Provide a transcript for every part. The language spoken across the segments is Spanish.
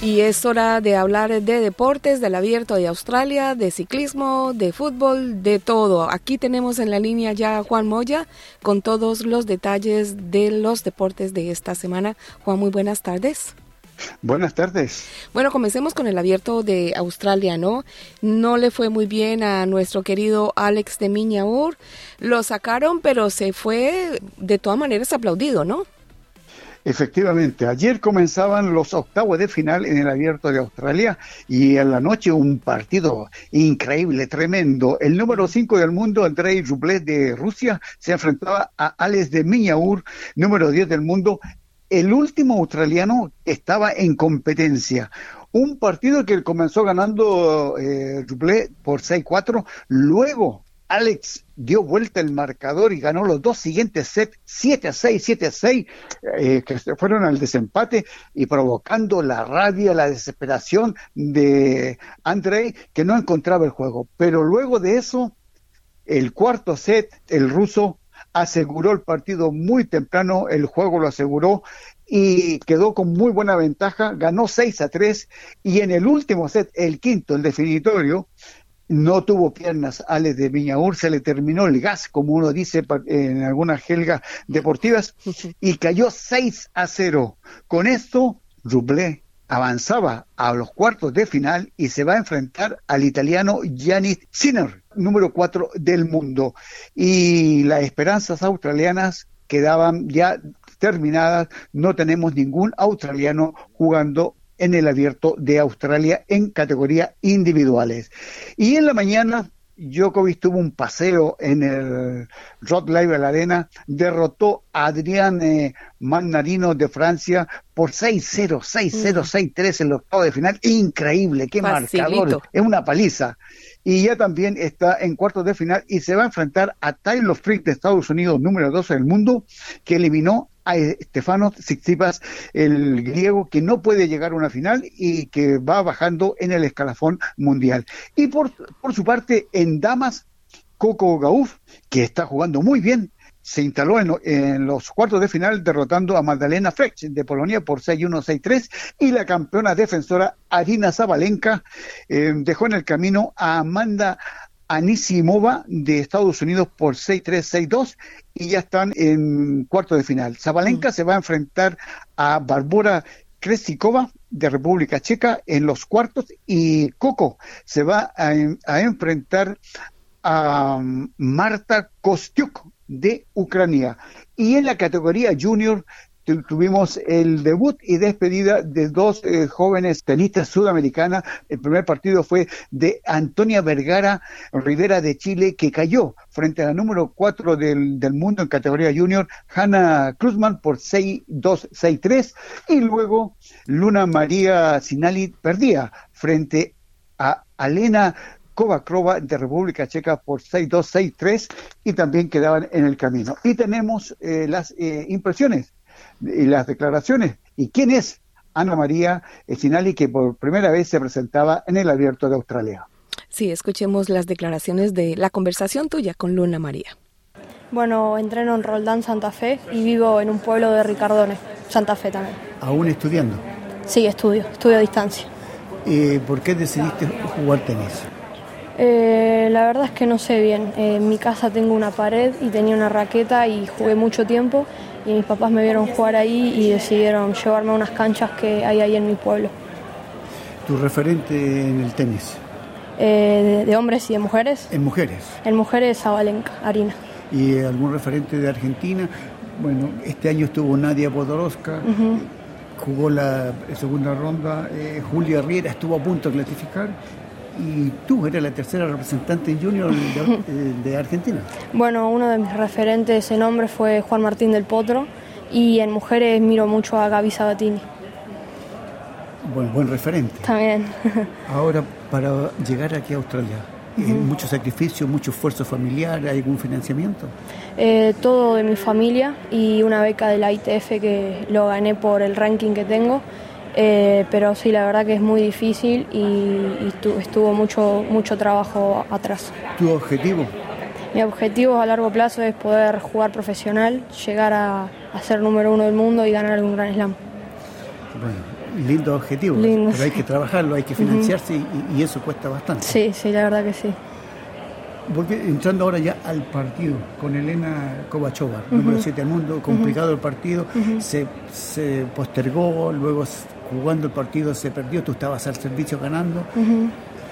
Y es hora de hablar de deportes, del abierto de Australia, de ciclismo, de fútbol, de todo. Aquí tenemos en la línea ya a Juan Moya con todos los detalles de los deportes de esta semana. Juan, muy buenas tardes. Buenas tardes. Bueno, comencemos con el abierto de Australia, ¿no? No le fue muy bien a nuestro querido Alex de Miñaur. Lo sacaron, pero se fue de todas maneras aplaudido, ¿no? Efectivamente, ayer comenzaban los octavos de final en el Abierto de Australia y en la noche un partido increíble, tremendo. El número 5 del mundo, Andrei Rublev de Rusia, se enfrentaba a Alex de Miñaur, número 10 del mundo, el último australiano estaba en competencia. Un partido que comenzó ganando eh, Rublev por 6-4, luego Alex dio vuelta el marcador y ganó los dos siguientes sets, 7 a 6, 7 a 6, eh, que fueron al desempate y provocando la rabia, la desesperación de Andrei, que no encontraba el juego. Pero luego de eso, el cuarto set, el ruso aseguró el partido muy temprano, el juego lo aseguró y quedó con muy buena ventaja, ganó 6 a 3 y en el último set, el quinto, el definitorio, no tuvo piernas Alex de Viñaur, se le terminó el gas, como uno dice en algunas gelgas deportivas, y cayó 6 a 0. Con esto, Rublé avanzaba a los cuartos de final y se va a enfrentar al italiano Gianni Sinner, número 4 del mundo. Y las esperanzas australianas quedaban ya terminadas, no tenemos ningún australiano jugando en el abierto de Australia en categoría individuales. Y en la mañana Djokovic tuvo un paseo en el Rod Live de la Arena, derrotó a Adrián eh, Manarino de Francia por 6-0, 6-0, 6-3 en el octavo de final. Increíble, qué marcador, es una paliza. Y ya también está en cuartos de final y se va a enfrentar a Tyler Frick de Estados Unidos, número 12 del mundo, que eliminó a Stefano Tsitsipas, el griego que no puede llegar a una final y que va bajando en el escalafón mundial. Y por, por su parte, en damas, Coco Gauff, que está jugando muy bien, se instaló en, los cuartos de final derrotando a Magdalena Frech de Polonia por 6-1, 6-3 y la campeona defensora Arina Zabalenka eh, dejó en el camino a Amanda Anisimova de Estados Unidos por 6-3, 6-2 y ya están en cuarto de final. Zabalenka mm. se va a enfrentar a Barbora Kresikova de República Checa en los cuartos y Coco se va a, a enfrentar a um, Marta Kostiuk de Ucrania. Y en la categoría junior tuvimos el debut y despedida de dos eh, jóvenes tenistas sudamericanas. El primer partido fue de Antonia Vergara Rivera de Chile, que cayó frente a la número 4 del, del mundo en categoría junior, Hanna Cruzman, por 6-2, 6-3. Y luego Luna María Sinali perdía frente a Alena Kovacrova de República Checa por 6-2, 6-3 y también quedaban en el camino. Y tenemos eh, las eh, impresiones y las declaraciones. ¿Y quién es Ana María Sinali que por primera vez se presentaba en el Abierto de Australia? Sí, escuchemos las declaraciones de la conversación tuya con Luna María. Bueno, entreno en Roldán, Santa Fe y vivo en un pueblo de Ricardone, Santa Fe también. ¿Aún estudiando? Sí, estudio, estudio a distancia. ¿Y por qué decidiste jugar tenis? Eh, la verdad es que no sé bien. en mi casa tengo una pared y tenía una raqueta y jugué mucho tiempo y mis papás me vieron jugar ahí y decidieron llevarme a unas canchas que hay ahí en mi pueblo. ¿Tu referente en el tenis? Eh, de, hombres y de mujeres? En mujeres. En mujeres, Zabalenka, Arina. ¿Y algún referente de Argentina? Bueno, este año estuvo Nadia Podoroska, jugó la segunda ronda, eh, Julia Riera estuvo a punto de clasificar y tú eres la tercera representante en junior de, Argentina. Bueno, uno de mis referentes en hombre fue Juan Martín del Potro y en mujeres miro mucho a Gaby Sabatini. Buen, buen referente. También. Ahora, para llegar aquí a Australia, mucho sacrificio, mucho esfuerzo familiar, ¿hay algún financiamiento? Eh, todo de mi familia y una beca de la ITF que lo gané por el ranking que tengo. Eh, pero sí, la verdad que es muy difícil y, estuvo mucho, mucho trabajo atrás. ¿Tu objetivo? Mi objetivo a largo plazo es poder jugar profesional, llegar a, ser número uno del mundo y ganar un gran slam. Bueno, lindo objetivo, pero hay que trabajarlo, hay que financiarse y, eso cuesta bastante. Sí, sí, la verdad que sí. Entrando ahora ya al partido con Elena Kovachova, número 7 del mundo, complicado el partido, se, se, postergó, luego jugando el partido se perdió, tú estabas al servicio ganando.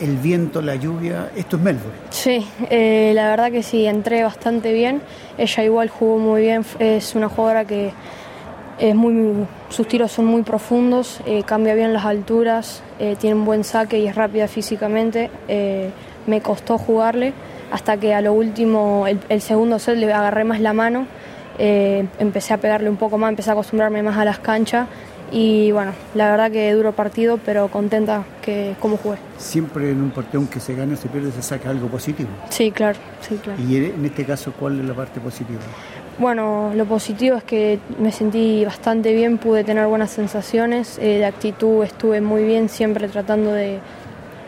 El viento, la lluvia, esto es Melbourne. Sí, eh, la verdad que sí, entré bastante bien. Ella igual jugó muy bien, es una jugadora que es muy, sus tiros son muy profundos, eh, cambia bien las alturas, eh, tiene un buen saque y es rápida físicamente. me costó jugarle hasta que a lo último, el, el segundo set le agarré más la mano, empecé a pegarle un poco más, empecé a acostumbrarme más a las canchas y bueno, la verdad que duro partido, pero contenta que como jugué. Siempre en un partido aunque se gane o se pierde se saca algo positivo. Sí, claro, sí, claro. Y en este caso, ¿cuál es la parte positiva? Bueno, lo positivo es que me sentí bastante bien, pude tener buenas sensaciones, eh, de actitud estuve muy bien, siempre tratando de,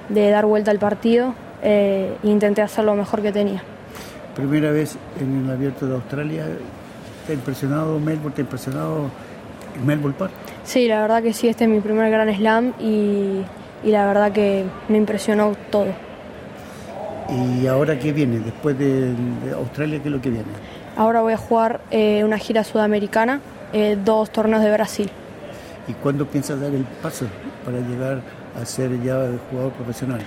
dar vuelta al partido eh, intenté hacer lo mejor que tenía. Primera vez en el Abierto de Australia, ¿te ha impresionado Melbourne? ¿Te ha impresionado Melbourne Park? Sí, la verdad que sí, este es mi primer Gran Slam y, la verdad que me impresionó todo. ¿Y ahora qué viene? Después de, Australia, ¿qué es lo que viene? Ahora voy a jugar eh, una gira sudamericana, eh, dos torneos de Brasil. ¿Y cuándo piensas dar el paso para llegar a ser ya jugador profesional?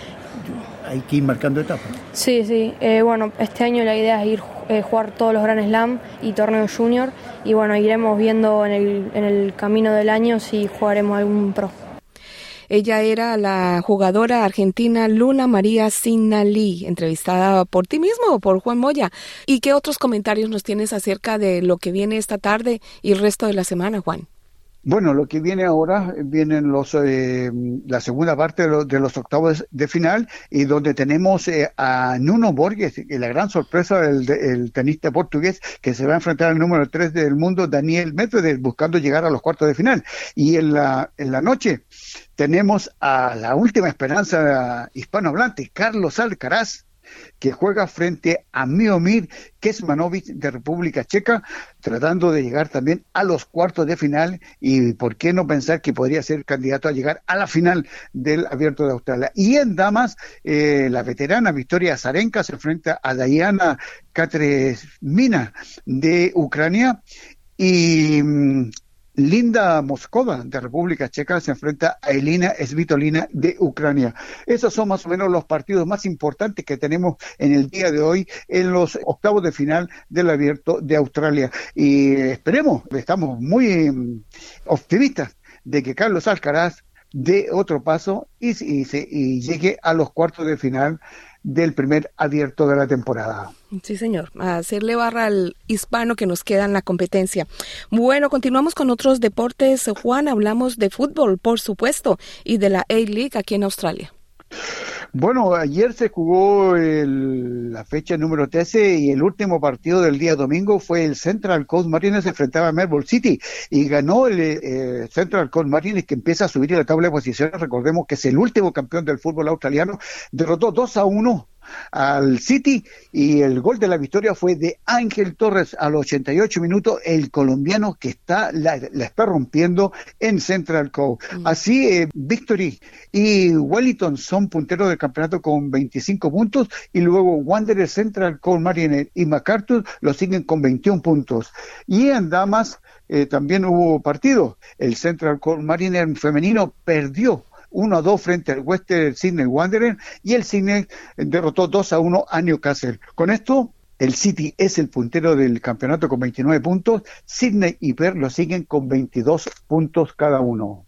Hay que ir marcando etapas. Sí, sí. Eh, bueno, este año la idea es ir eh, jugar todos los Grand Slam y torneos junior y bueno, iremos viendo en el, en el camino del año si jugaremos algún pro. Ella era la jugadora argentina Luna María Sinali, entrevistada por ti mismo o por Juan Moya. ¿Y qué otros comentarios nos tienes acerca de lo que viene esta tarde y el resto de la semana, Juan? Bueno, lo que viene ahora, vienen los eh, la segunda parte de, los octavos de final y donde tenemos eh, a Nuno Borges, la gran sorpresa del tenista portugués que se va a enfrentar al número 3 del mundo, Daniel Medvedev, buscando llegar a los cuartos de final. Y en la, en la noche tenemos a la última esperanza hispanohablante, Carlos Alcaraz, que juega frente a Miomir Kesmanovic de República Checa, tratando de llegar también a los cuartos de final y por qué no pensar que podría ser candidato a llegar a la final del Abierto de Australia. Y en damas, eh, la veterana Victoria Zarenka se enfrenta a Diana Katresmina de Ucrania y mm, Linda Moskova de República Checa se enfrenta a Elina Svitolina de Ucrania. Esos son más o menos los partidos más importantes que tenemos en el día de hoy en los octavos de final del Abierto de Australia. Y esperemos, estamos muy mm, optimistas de que Carlos Alcaraz dé otro paso y, y llegue a los cuartos de final del primer abierto de la temporada. Sí, señor, a hacerle barra al hispano que nos queda en la competencia. Bueno, continuamos con otros deportes. Juan, hablamos de fútbol, por supuesto, y de la A-League aquí en Australia. Bueno, ayer se jugó la fecha número 13 y el último partido del día domingo fue el Central Coast Marines enfrentaba a Melbourne City y ganó el eh, Central Coast Marines que empieza a subir a la tabla de posiciones. Recordemos que es el último campeón del fútbol australiano. Derrotó 2 a 1 al City y el gol de la victoria fue de Ángel Torres al 88 minutos, el colombiano que está la, está rompiendo en Central Coast. Mm. Así, eh, Victory y Wellington son punteros del campeonato con 25 puntos y luego Wanderers, Central Coast Marine y MacArthur lo siguen con 21 puntos. Y en damas eh, también hubo partido. El Central Coast Marine femenino perdió 1 a 2 frente al Western Sydney Wanderers y el Sydney derrotó 2 a 1 a Newcastle. Con esto, el City es el puntero del campeonato con 29 puntos, Sydney y Perth lo siguen con 22 puntos cada uno.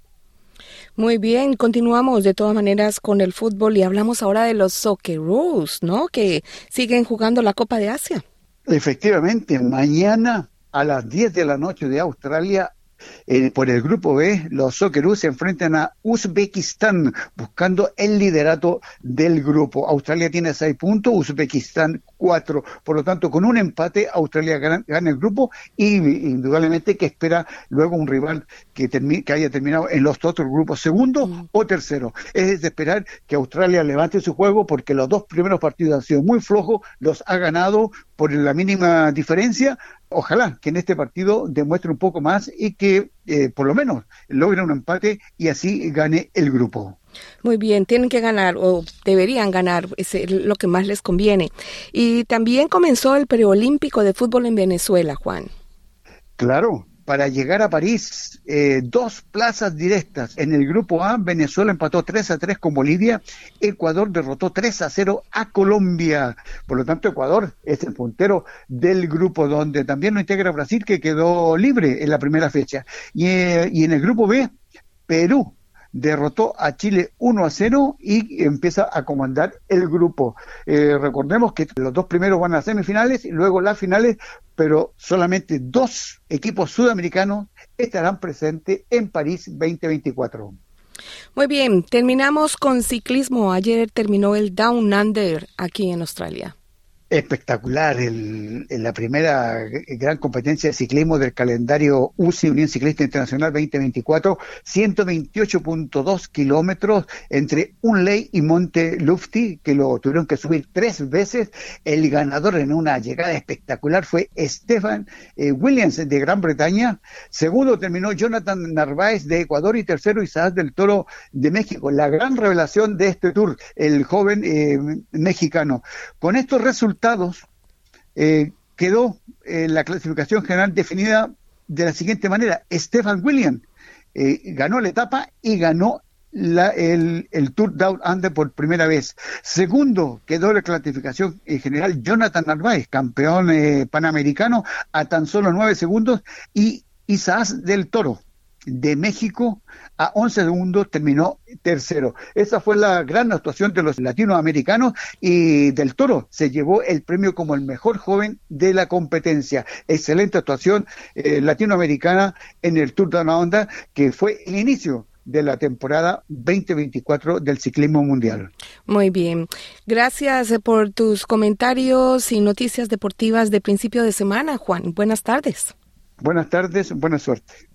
Muy bien, continuamos de todas maneras con el fútbol y hablamos ahora de los Socceroos, ¿no? Que siguen jugando la Copa de Asia. Efectivamente, mañana a las 10 de la noche de Australia Eh, por el grupo B, los Socceroos se enfrentan a Uzbekistán buscando el liderato del grupo. Australia tiene seis puntos, Uzbekistán cuatro. Por lo tanto, con un empate, Australia gana, el grupo y indudablemente que espera luego un rival que, que haya terminado en los otros grupos segundo mm. o tercero. Es de esperar que Australia levante su juego porque los dos primeros partidos han sido muy flojos, los ha ganado por la mínima diferencia. Ojalá que en este partido demuestre un poco más y que eh, por lo menos logre un empate y así gane el grupo. Muy bien, tienen que ganar o deberían ganar, es lo que más les conviene. Y también comenzó el preolímpico de fútbol en Venezuela, Juan. Claro, para llegar a París, eh, dos plazas directas. En el grupo A, Venezuela empató 3 a 3 con Bolivia, Ecuador derrotó 3 a 0 a Colombia. Por lo tanto, Ecuador es el puntero del grupo, donde también lo integra Brasil, que quedó libre en la primera fecha. y eh, en el grupo B, Perú derrotó a Chile 1 a 0 y empieza a comandar el grupo. Eh, recordemos que los dos primeros van a semifinales y luego las finales, pero solamente dos equipos sudamericanos estarán presentes en París 2024. Muy bien, terminamos con ciclismo. Ayer terminó el Down Under aquí en Australia espectacular en la primera gran competencia de ciclismo del calendario UCI Unión Ciclista Internacional 2024, 128.2 kilómetros entre Unley y Monte Lufti, que lo tuvieron que subir tres veces. El ganador en una llegada espectacular fue Stefan eh, Williams de Gran Bretaña. Segundo terminó Jonathan Narváez de Ecuador y tercero Isaac del Toro de México. La gran revelación de este tour, el joven eh, mexicano. Con estos resultados eh, quedó eh, la clasificación general definida de la siguiente manera. Stefan William eh, ganó la etapa y ganó el, Tour Down Under por primera vez. Segundo, quedó la clasificación general Jonathan Narváez, campeón panamericano, a tan solo nueve segundos, y Isaac del Toro, de México a 11 segundos terminó tercero. Esa fue la gran actuación de los latinoamericanos y del Toro se llevó el premio como el mejor joven de la competencia. Excelente actuación eh, latinoamericana en el Tour de la Onda que fue el inicio de la temporada 2024 del ciclismo mundial. Muy bien. Gracias por tus comentarios y noticias deportivas de principio de semana, Juan. Buenas tardes. Buenas tardes, buena suerte.